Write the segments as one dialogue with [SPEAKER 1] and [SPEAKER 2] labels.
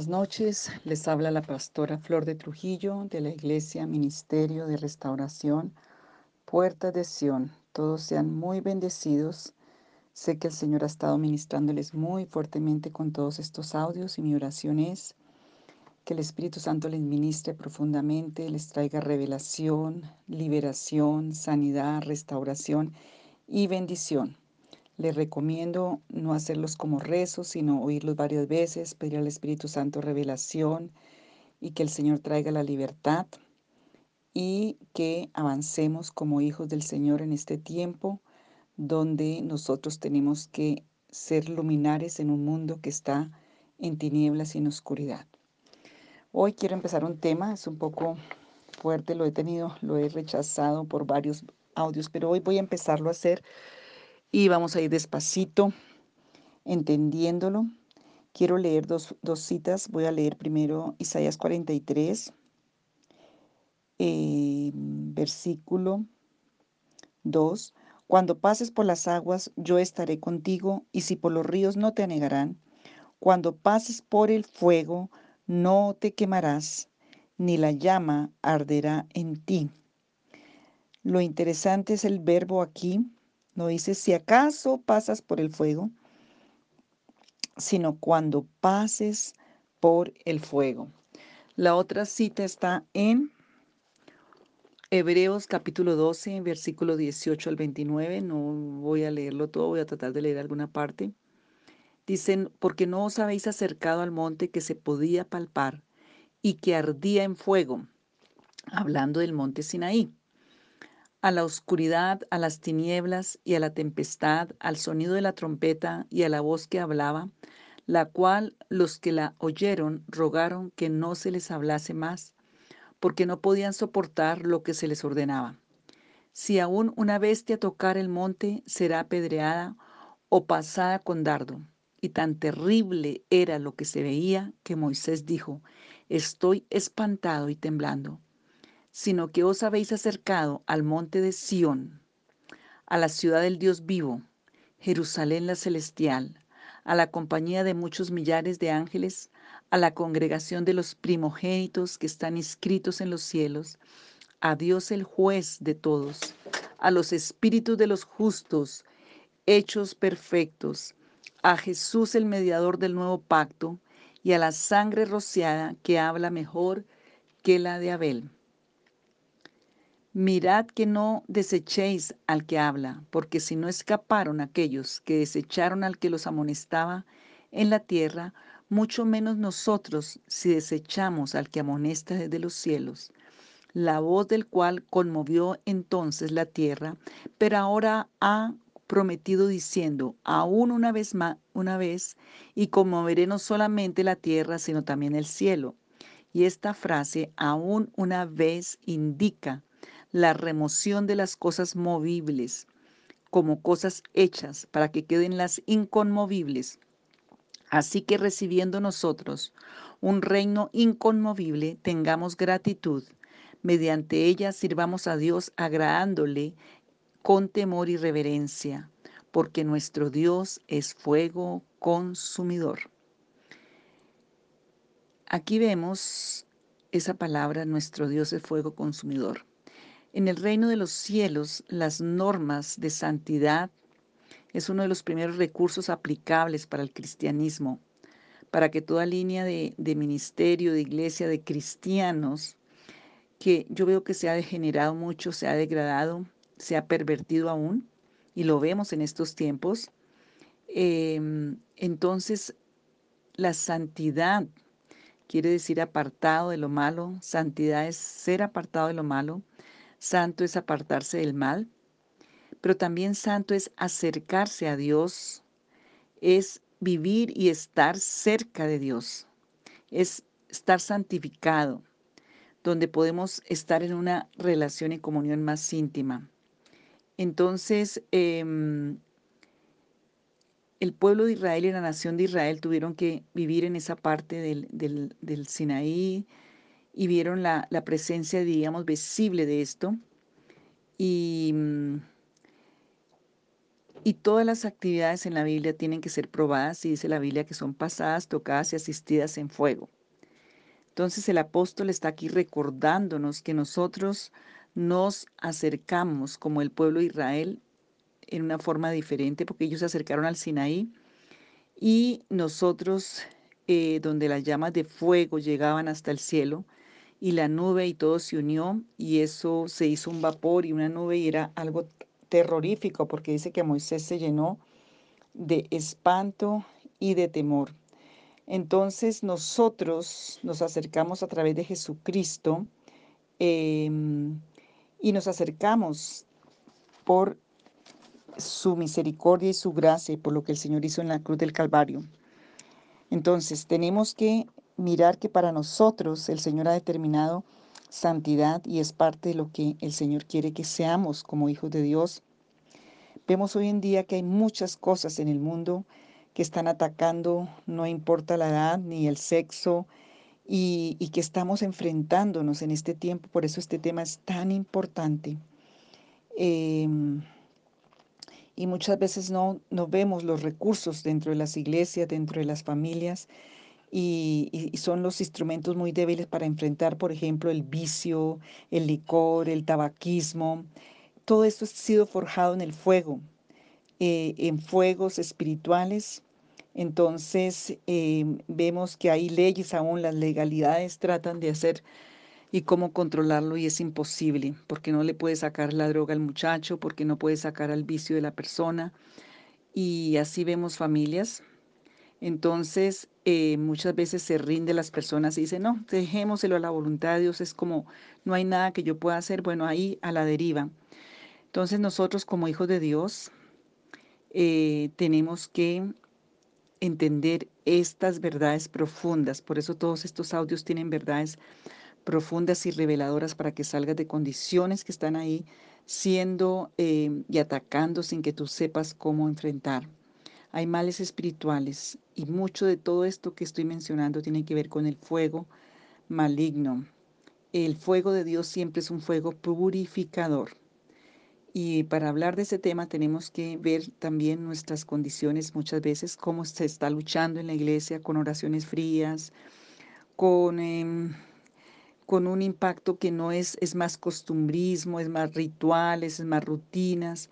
[SPEAKER 1] Buenas noches, les habla la pastora Flor de Trujillo de la Iglesia Ministerio de Restauración Puerta de Sión. Todos sean muy bendecidos. Sé que el Señor ha estado ministrándoles muy fuertemente con todos estos audios y mi oración es que el Espíritu Santo les ministre profundamente, les traiga revelación, liberación, sanidad, restauración y bendición. Les recomiendo no hacerlos como rezos, sino oírlos varias veces, pedir al Espíritu Santo revelación y que el Señor traiga la libertad y que avancemos como hijos del Señor en este tiempo donde nosotros tenemos que ser luminares en un mundo que está en tinieblas y en oscuridad. Hoy quiero empezar un tema, es un poco fuerte, lo he tenido, lo he rechazado por varios audios, pero hoy voy a empezarlo a hacer y vamos a ir despacito, entendiéndolo. Quiero leer dos, citas. Voy a leer primero Isaías 43, eh, versículo 2. Cuando pases por las aguas, yo estaré contigo, y si por los ríos no te anegarán. Cuando pases por el fuego, no te quemarás, ni la llama arderá en ti. Lo interesante es el verbo aquí, no dice si acaso pasas por el fuego, sino cuando pases por el fuego. La otra cita está en Hebreos capítulo 12, versículo 18 al 29. No voy a leerlo todo, voy a tratar de leer alguna parte. Dicen, porque no os habéis acercado al monte que se podía palpar y que ardía en fuego, hablando del monte Sinaí a la oscuridad, a las tinieblas y a la tempestad, al sonido de la trompeta y a la voz que hablaba, la cual los que la oyeron rogaron que no se les hablase más, porque no podían soportar lo que se les ordenaba. Si aún una bestia tocar el monte, será apedreada o pasada con dardo. Y tan terrible era lo que se veía que Moisés dijo, estoy espantado y temblando sino que os habéis acercado al monte de Sión, a la ciudad del Dios vivo, Jerusalén la celestial, a la compañía de muchos millares de ángeles, a la congregación de los primogénitos que están inscritos en los cielos, a Dios el juez de todos, a los espíritus de los justos, hechos perfectos, a Jesús el mediador del nuevo pacto, y a la sangre rociada que habla mejor que la de Abel. Mirad que no desechéis al que habla, porque si no escaparon aquellos que desecharon al que los amonestaba en la tierra, mucho menos nosotros si desechamos al que amonesta desde los cielos, la voz del cual conmovió entonces la tierra, pero ahora ha prometido diciendo, aún una vez más, una vez, y conmoveré no solamente la tierra, sino también el cielo. Y esta frase, aún una vez, indica la remoción de las cosas movibles como cosas hechas para que queden las inconmovibles. Así que recibiendo nosotros un reino inconmovible, tengamos gratitud. Mediante ella sirvamos a Dios agradándole con temor y reverencia, porque nuestro Dios es fuego consumidor. Aquí vemos esa palabra, nuestro Dios es fuego consumidor. En el reino de los cielos, las normas de santidad es uno de los primeros recursos aplicables para el cristianismo, para que toda línea de, ministerio, de iglesia, de cristianos, que yo veo que se ha degenerado mucho, se ha degradado, se ha pervertido aún, y lo vemos en estos tiempos, em, entonces la santidad quiere decir apartado de lo malo, santidad es ser apartado de lo malo, Santo es apartarse del mal, pero también santo es acercarse a Dios, es vivir y estar cerca de Dios, es estar santificado, donde podemos estar en una relación y comunión más íntima. Entonces, em, el pueblo de Israel y la nación de Israel tuvieron que vivir en esa parte del Sinaí, y vieron la, presencia, digamos, visible de esto. Y mm, Y todas las actividades en la Biblia tienen que ser probadas y dice la Biblia que son pasadas, tocadas y asistidas en fuego. Entonces el apóstol está aquí recordándonos que nosotros nos acercamos como el pueblo de Israel en una forma diferente porque ellos se acercaron al Sinaí y nosotros eh, donde las llamas de fuego llegaban hasta el cielo y la nube y todo se unió y eso se hizo un vapor y una nube y era algo terrorífico porque dice que Moisés se llenó de espanto y de temor. Entonces nosotros nos acercamos a través de Jesucristo em, y nos acercamos por su misericordia y su gracia por lo que el Señor hizo en la cruz del Calvario. Entonces tenemos que mirar que para nosotros el Señor ha determinado santidad y es parte de lo que el Señor quiere que seamos como hijos de Dios. Vemos hoy en día que hay muchas cosas en el mundo que están atacando, no importa la edad ni el sexo, y, que estamos enfrentándonos en este tiempo, por eso este tema es tan importante. Em, y muchas veces no, no vemos los recursos dentro de las iglesias, dentro de las familias, y, son los instrumentos muy débiles para enfrentar, por ejemplo, el vicio, el licor, el tabaquismo. Todo esto ha sido forjado en el fuego, eh, en fuegos espirituales. Entonces eh, vemos que hay leyes aún, las legalidades tratan de hacer y cómo controlarlo y es imposible, porque no le puede sacar la droga al muchacho, porque no puede sacar al vicio de la persona. Y así vemos familias. Entonces, eh, muchas veces se rinde las personas y dicen, no, dejémoselo a la voluntad de Dios, es como, no hay nada que yo pueda hacer, bueno, ahí a la deriva. Entonces nosotros como hijos de Dios eh, tenemos que entender estas verdades profundas, por eso todos estos audios tienen verdades profundas y reveladoras para que salgas de condiciones que están ahí siendo eh, y atacando sin que tú sepas cómo enfrentar. Hay males espirituales y mucho de todo esto que estoy mencionando tiene que ver con el fuego maligno. El fuego de Dios siempre es un fuego purificador. Y para hablar de ese tema tenemos que ver también nuestras condiciones muchas veces, cómo se está luchando en la iglesia con oraciones frías, con... Em, con un impacto que no es, es más costumbrismo, es más rituales, es más rutinas.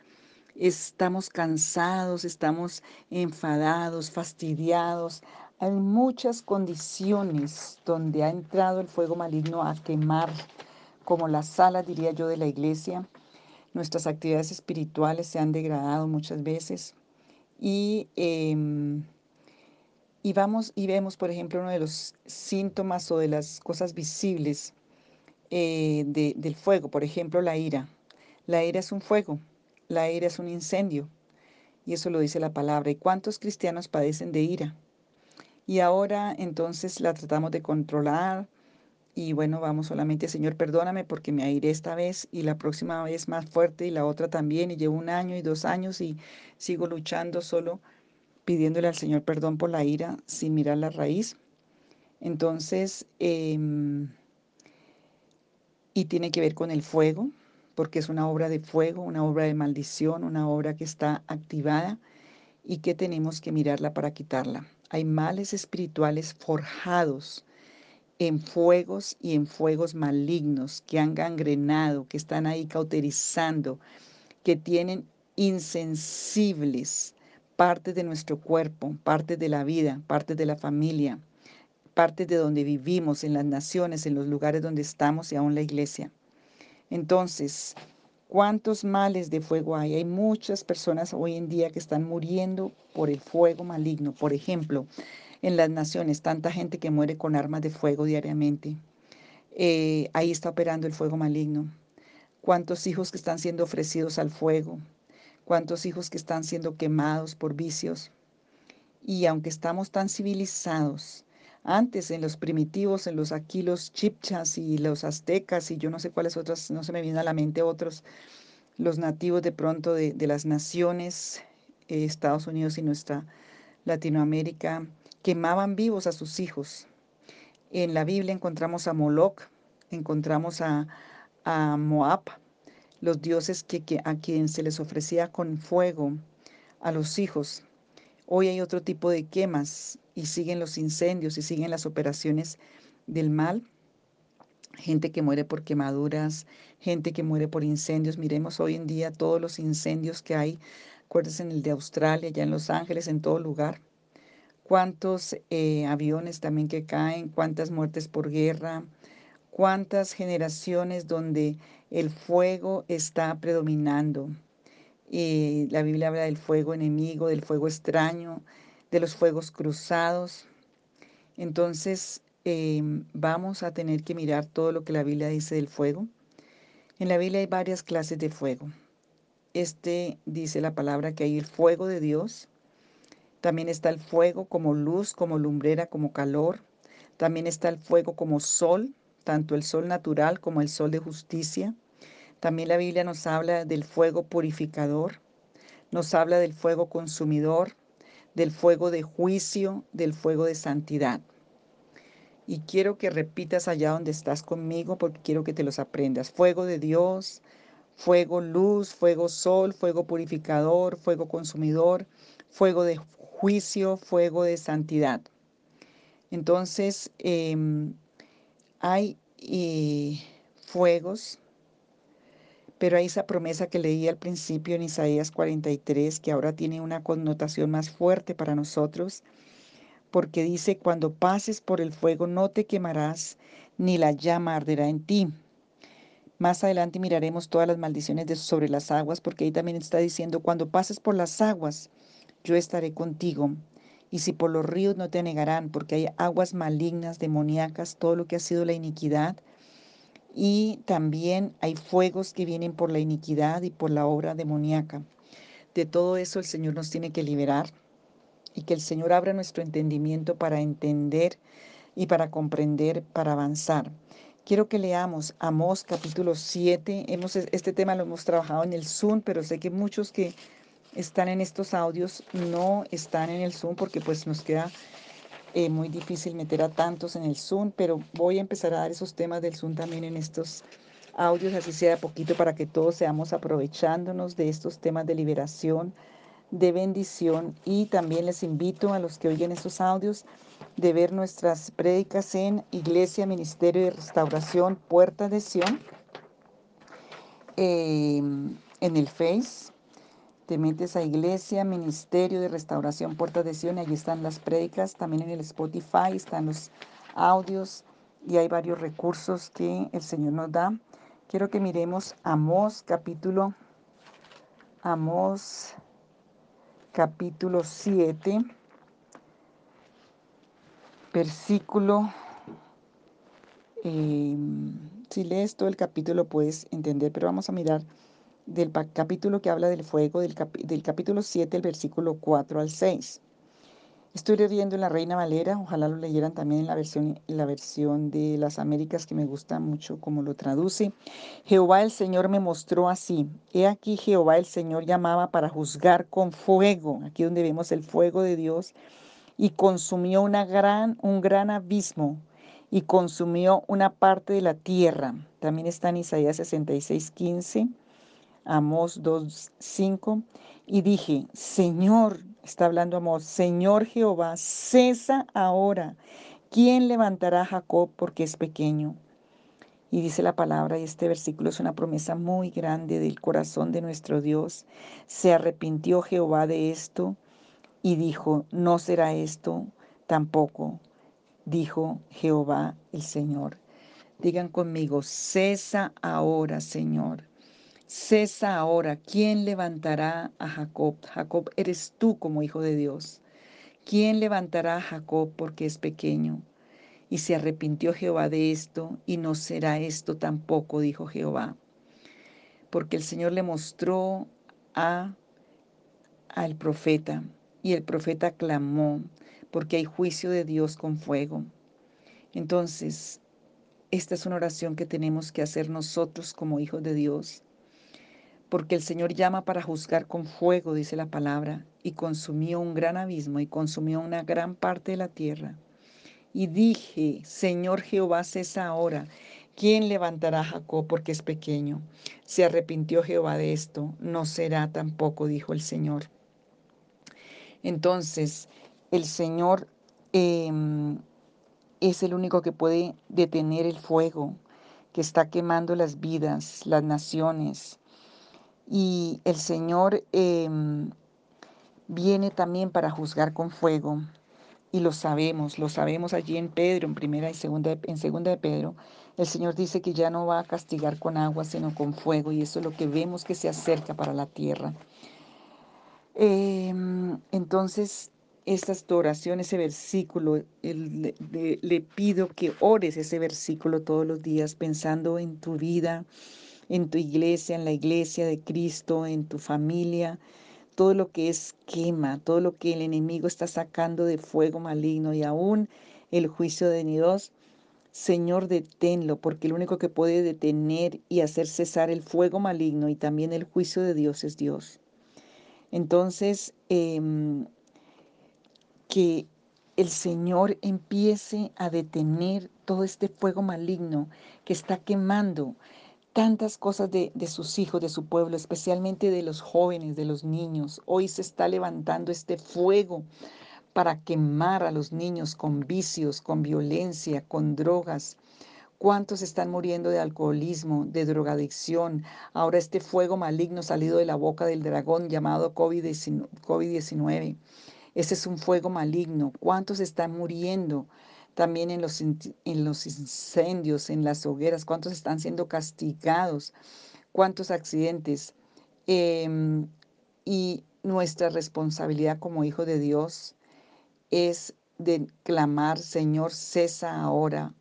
[SPEAKER 1] Estamos cansados, estamos enfadados, fastidiados. Hay muchas condiciones donde ha entrado el fuego maligno a quemar, como la sala, diría yo, de la iglesia. Nuestras actividades espirituales se han degradado muchas veces. Y em, y vamos y vemos, por ejemplo, uno de los síntomas o de las cosas visibles eh, del fuego, por ejemplo, la ira. La ira es un fuego, la ira es un incendio, y eso lo dice la palabra. ¿Y cuántos cristianos padecen de ira? Y ahora entonces la tratamos de controlar, y bueno, vamos solamente, Señor, perdóname porque me airé esta vez y la próxima vez más fuerte y la otra también, y llevo un año y dos años y sigo luchando solo pidiéndole al Señor perdón por la ira sin mirar la raíz. Entonces, em, y tiene que ver con el fuego, porque es una obra de fuego, una obra de maldición, una obra que está activada y que tenemos que mirarla para quitarla. Hay males espirituales forjados en fuegos y en fuegos malignos que han gangrenado, que están ahí cauterizando, que tienen insensibles parte de nuestro cuerpo, parte de la vida, parte de la familia, parte de donde vivimos, en las naciones, en los lugares donde estamos y aún la iglesia. Entonces, ¿cuántos males de fuego hay? Hay muchas personas hoy en día que están muriendo por el fuego maligno. Por ejemplo, en las naciones, tanta gente que muere con armas de fuego diariamente. Eh, ahí está operando el fuego maligno. ¿Cuántos hijos que están siendo ofrecidos al fuego? cuántos hijos que están siendo quemados por vicios. Y aunque estamos tan civilizados, antes en los primitivos, en los aquí los chipchas y los aztecas y yo no sé cuáles otras, no se me viene a la mente otros, los nativos de pronto de, las naciones, eh, Estados Unidos y nuestra Latinoamérica, quemaban vivos a sus hijos. En la Biblia encontramos a Moloch, encontramos a, a Moab, los dioses que, a quien se les ofrecía con fuego a los hijos. Hoy hay otro tipo de quemas y siguen los incendios y siguen las operaciones del mal. Gente que muere por quemaduras, gente que muere por incendios. Miremos hoy en día todos los incendios que hay. Acuérdense en el de Australia, ya en Los Ángeles, en todo lugar. Cuántos eh, aviones también que caen, cuántas muertes por guerra, cuántas generaciones donde el fuego está predominando. Y la Biblia habla del fuego enemigo, del fuego extraño, de los fuegos cruzados. Entonces em, vamos a tener que mirar todo lo que la Biblia dice del fuego. En la Biblia hay varias clases de fuego. Este dice la palabra que hay el fuego de Dios. También está el fuego como luz, como lumbrera, como calor. También está el fuego como sol, tanto el sol natural como el sol de justicia. También la Biblia nos habla del fuego purificador, nos habla del fuego consumidor, del fuego de juicio, del fuego de santidad. Y quiero que repitas allá donde estás conmigo porque quiero que te los aprendas. Fuego de Dios, fuego luz, fuego sol, fuego purificador, fuego consumidor, fuego de juicio, fuego de santidad. Entonces, em, hay eh, fuegos pero hay esa promesa que leí al principio en Isaías 43, que ahora tiene una connotación más fuerte para nosotros, porque dice, cuando pases por el fuego no te quemarás, ni la llama arderá en ti. Más adelante miraremos todas las maldiciones sobre las aguas, porque ahí también está diciendo, cuando pases por las aguas, yo estaré contigo. Y si por los ríos no te negarán, porque hay aguas malignas, demoníacas, todo lo que ha sido la iniquidad, y también hay fuegos que vienen por la iniquidad y por la obra demoníaca. De todo eso el Señor nos tiene que liberar y que el Señor abra nuestro entendimiento para entender y para comprender, para avanzar. Quiero que leamos Amós capítulo 7. Hemos, este tema lo hemos trabajado en el Zoom, pero sé que muchos que están en estos audios no están en el Zoom porque pues nos queda eh, muy difícil meter a tantos en el Zoom, pero voy a empezar a dar esos temas del Zoom también en estos audios, así sea poquito, para que todos seamos aprovechándonos de estos temas de liberación, de bendición. Y también les invito a los que oyen estos audios de ver nuestras prédicas en Iglesia, Ministerio de Restauración, Puerta de Sion, eh, en el Face te metes a Iglesia, Ministerio de Restauración, Puertas de Sion, y allí están las prédicas, también en el Spotify están los audios y hay varios recursos que el Señor nos da. Quiero que miremos Amós capítulo, Amós capítulo 7, versículo, em, si lees todo el capítulo puedes entender, pero vamos a mirar del capítulo que habla del fuego, del, del capítulo 7, el versículo 4 al 6. Estoy leyendo en la Reina Valera, ojalá lo leyeran también en la versión, la versión de las Américas que me gusta mucho como lo traduce. Jehová el Señor me mostró así. He aquí Jehová el Señor llamaba para juzgar con fuego, aquí donde vemos el fuego de Dios, y consumió una gran, un gran abismo y consumió una parte de la tierra. También está en Isaías 66, 15 Amós 2.5, y dije, Señor, está hablando Amós, Señor Jehová, cesa ahora. ¿Quién levantará a Jacob porque es pequeño? Y dice la palabra, y este versículo es una promesa muy grande del corazón de nuestro Dios. Se arrepintió Jehová de esto y dijo, no será esto tampoco, dijo Jehová el Señor. Digan conmigo, cesa ahora, Señor. Cesa ahora, ¿quién levantará a Jacob? Jacob, eres tú como hijo de Dios. ¿Quién levantará a Jacob porque es pequeño? Y se arrepintió Jehová de esto, y no será esto tampoco, dijo Jehová. Porque el Señor le mostró a al profeta, y el profeta clamó, porque hay juicio de Dios con fuego. Entonces, esta es una oración que tenemos que hacer nosotros como hijos de Dios porque el Señor llama para juzgar con fuego, dice la palabra, y consumió un gran abismo y consumió una gran parte de la tierra. Y dije, Señor Jehová, cesa ahora. ¿Quién levantará a Jacob porque es pequeño? Se arrepintió Jehová de esto, no será tampoco, dijo el Señor. Entonces, el Señor em, es el único que puede detener el fuego que está quemando las vidas, las naciones. Y el Señor em, viene también para juzgar con fuego. Y lo sabemos, lo sabemos allí en Pedro, en primera y segunda, en segunda de Pedro. El Señor dice que ya no va a castigar con agua, sino con fuego. Y eso es lo que vemos que se acerca para la tierra. Em, entonces, esta es tu oración, ese versículo, le, pido que ores ese versículo todos los días pensando en tu vida, en tu iglesia, en la iglesia de Cristo, en tu familia, todo lo que es quema, todo lo que el enemigo está sacando de fuego maligno y aún el juicio de Dios. Señor, deténlo, porque el único que puede detener y hacer cesar el fuego maligno y también el juicio de Dios es Dios. Entonces, em, que el Señor empiece a detener todo este fuego maligno que está quemando tantas cosas de, de, sus hijos, de su pueblo, especialmente de los jóvenes, de los niños. Hoy se está levantando este fuego para quemar a los niños con vicios, con violencia, con drogas, ¿Cuántos están muriendo de alcoholismo, de drogadicción? Ahora este fuego maligno salido de la boca del dragón llamado COVID-19. Ese es un fuego maligno. ¿Cuántos están muriendo? También en los, en los incendios, en las hogueras. ¿Cuántos están siendo castigados? ¿Cuántos accidentes? Em, y nuestra responsabilidad como hijo de Dios es de clamar, Señor, cesa ahora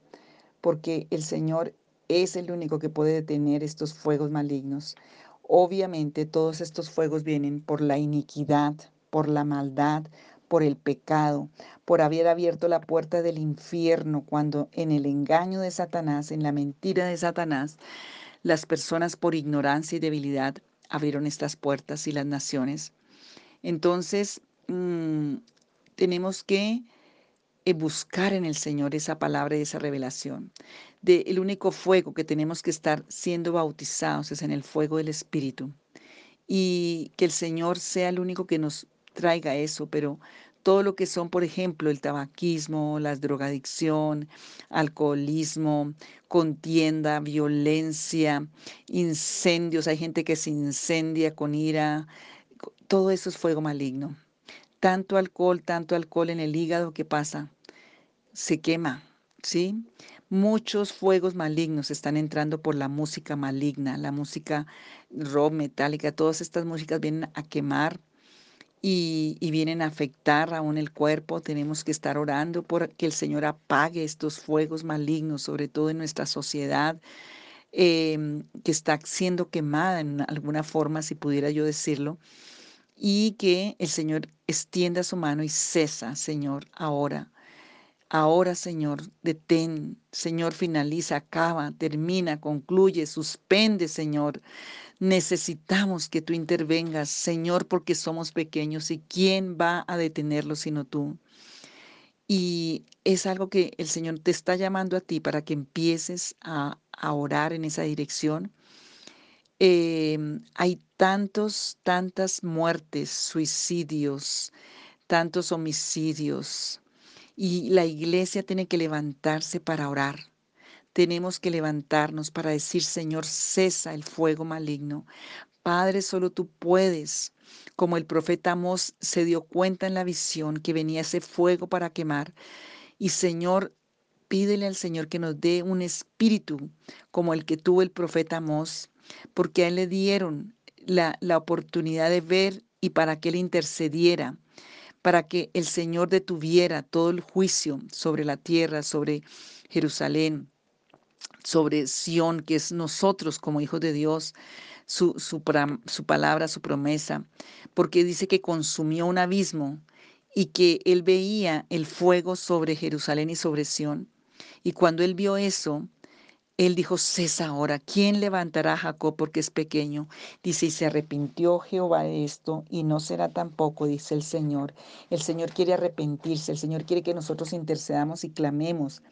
[SPEAKER 1] porque el Señor es el único que puede detener estos fuegos malignos. Obviamente todos estos fuegos vienen por la iniquidad, por la maldad, por el pecado, por haber abierto la puerta del infierno cuando en el engaño de Satanás, en la mentira de Satanás, las personas por ignorancia y debilidad abrieron estas puertas y las naciones. Entonces, mm, tenemos que buscar en el Señor esa palabra y esa revelación. De el único fuego que tenemos que estar siendo bautizados es en el fuego del Espíritu. Y que el Señor sea el único que nos traiga eso, pero todo lo que son, por ejemplo, el tabaquismo, la drogadicción, alcoholismo, contienda, violencia, incendios, hay gente que se incendia con ira, todo eso es fuego maligno. Tanto alcohol, tanto alcohol en el hígado, ¿qué pasa? se quema, ¿sí? Muchos fuegos malignos están entrando por la música maligna, la música rock, metálica, todas estas músicas vienen a quemar y, vienen a afectar aún el cuerpo. Tenemos que estar orando por que el Señor apague estos fuegos malignos, sobre todo en nuestra sociedad, em, que está siendo quemada en alguna forma, si pudiera yo decirlo, y que el Señor extienda su mano y cesa, Señor, ahora Ahora, Señor, detén, Señor, finaliza, acaba, termina, concluye, suspende, Señor. Necesitamos que tú intervengas, Señor, porque somos pequeños y ¿quién va a detenerlo sino tú? Y es algo que el Señor te está llamando a ti para que empieces a, orar en esa dirección. Em, hay tantos, tantas muertes, suicidios, tantos homicidios, y la iglesia tiene que levantarse para orar. Tenemos que levantarnos para decir, Señor, cesa el fuego maligno. Padre, solo tú puedes. Como el profeta Amós se dio cuenta en la visión que venía ese fuego para quemar. Y Señor, pídele al Señor que nos dé un espíritu como el que tuvo el profeta Amós, porque a él le dieron la, la oportunidad de ver y para que él intercediera para que el Señor detuviera todo el juicio sobre la tierra, sobre Jerusalén, sobre Sión, que es nosotros como hijos de Dios, su, su, su, palabra, su promesa, porque dice que consumió un abismo y que él veía el fuego sobre Jerusalén y sobre Sión. Y cuando él vio eso, él dijo, cesa ahora, ¿quién levantará a Jacob porque es pequeño? Dice, y se arrepintió Jehová de esto, y no será tampoco, dice el Señor. El Señor quiere arrepentirse, el Señor quiere que nosotros intercedamos y clamemos.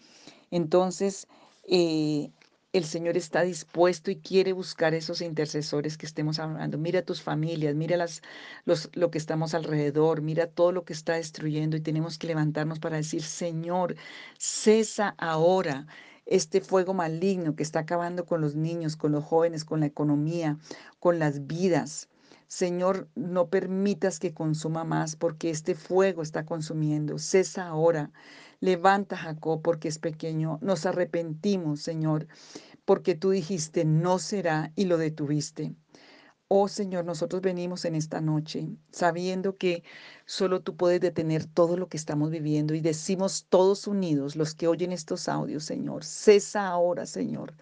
[SPEAKER 1] Entonces, eh, el Señor está dispuesto y quiere buscar esos intercesores que estemos hablando. Mira tus familias, mira los, lo que estamos alrededor, mira todo lo que está destruyendo y tenemos que levantarnos para decir, Señor, cesa ahora este fuego maligno que está acabando con los niños, con los jóvenes, con la economía, con las vidas. Señor, no permitas que consuma más porque este fuego está consumiendo. Cesa ahora. Levanta Jacob porque es pequeño. Nos arrepentimos, Señor, porque tú dijiste no será y lo detuviste. Oh Señor, nosotros venimos en esta noche sabiendo que solo tú puedes detener todo lo que estamos viviendo y decimos todos unidos, los que oyen estos audios, Señor, cesa ahora, Señor.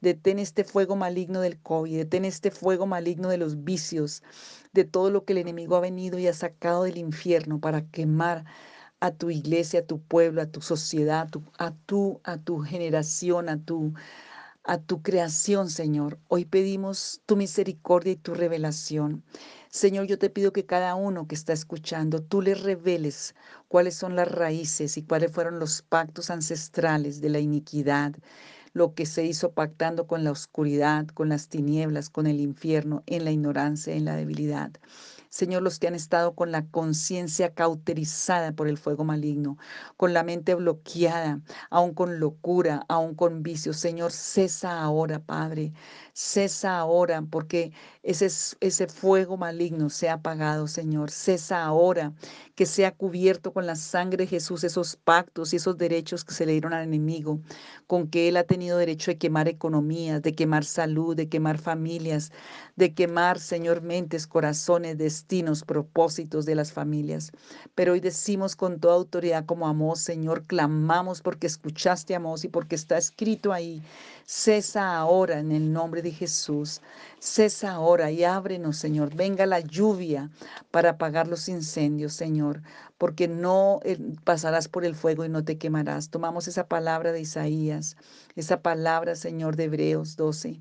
[SPEAKER 1] Detén este fuego maligno del COVID, detén este fuego maligno de los vicios, de todo lo que el enemigo ha venido y ha sacado del infierno para quemar a tu iglesia, a tu pueblo, a tu sociedad, a tu, a tu, a tu generación, a tu a tu creación, Señor. Hoy pedimos tu misericordia y tu revelación. Señor, yo te pido que cada uno que está escuchando, tú le reveles cuáles son las raíces y cuáles fueron los pactos ancestrales de la iniquidad, lo que se hizo pactando con la oscuridad, con las tinieblas, con el infierno, en la ignorancia, en la debilidad. Señor, los que han estado con la conciencia cauterizada por el fuego maligno, con la mente bloqueada, aún con locura, aún con vicios. Señor, cesa ahora, Padre, cesa ahora, porque ese, ese fuego maligno sea apagado, Señor. Cesa ahora, que sea cubierto con la sangre de Jesús esos pactos y esos derechos que se le dieron al enemigo, con que Él ha tenido derecho de quemar economías, de quemar salud, de quemar familias, de quemar, Señor, mentes, corazones, destinos, propósitos de las familias. Pero hoy decimos con toda autoridad como Amós, Señor, clamamos porque escuchaste a Amós y porque está escrito ahí. Cesa ahora en el nombre de Jesús. Cesa ahora y ábrenos, Señor. Venga la lluvia para apagar los incendios, Señor, porque no eh, pasarás por el fuego y no te quemarás. Tomamos esa palabra de Isaías, esa palabra, Señor, de Hebreos 12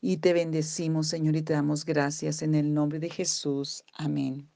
[SPEAKER 1] y te bendecimos, Señor, y te damos gracias en el nombre de Jesús. Amén.